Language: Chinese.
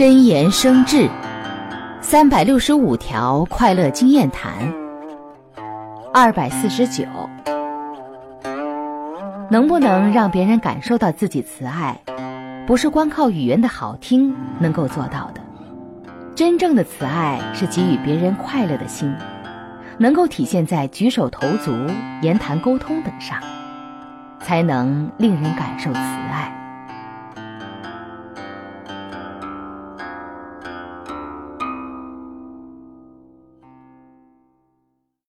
真言生智三百六十五条快乐经验谈二百四十九能不能让别人感受到自己慈爱不是光靠语言的好听能够做到的。真正的慈爱是给予别人快乐的心能够体现在举手投足言谈沟通等上才能令人感受慈爱。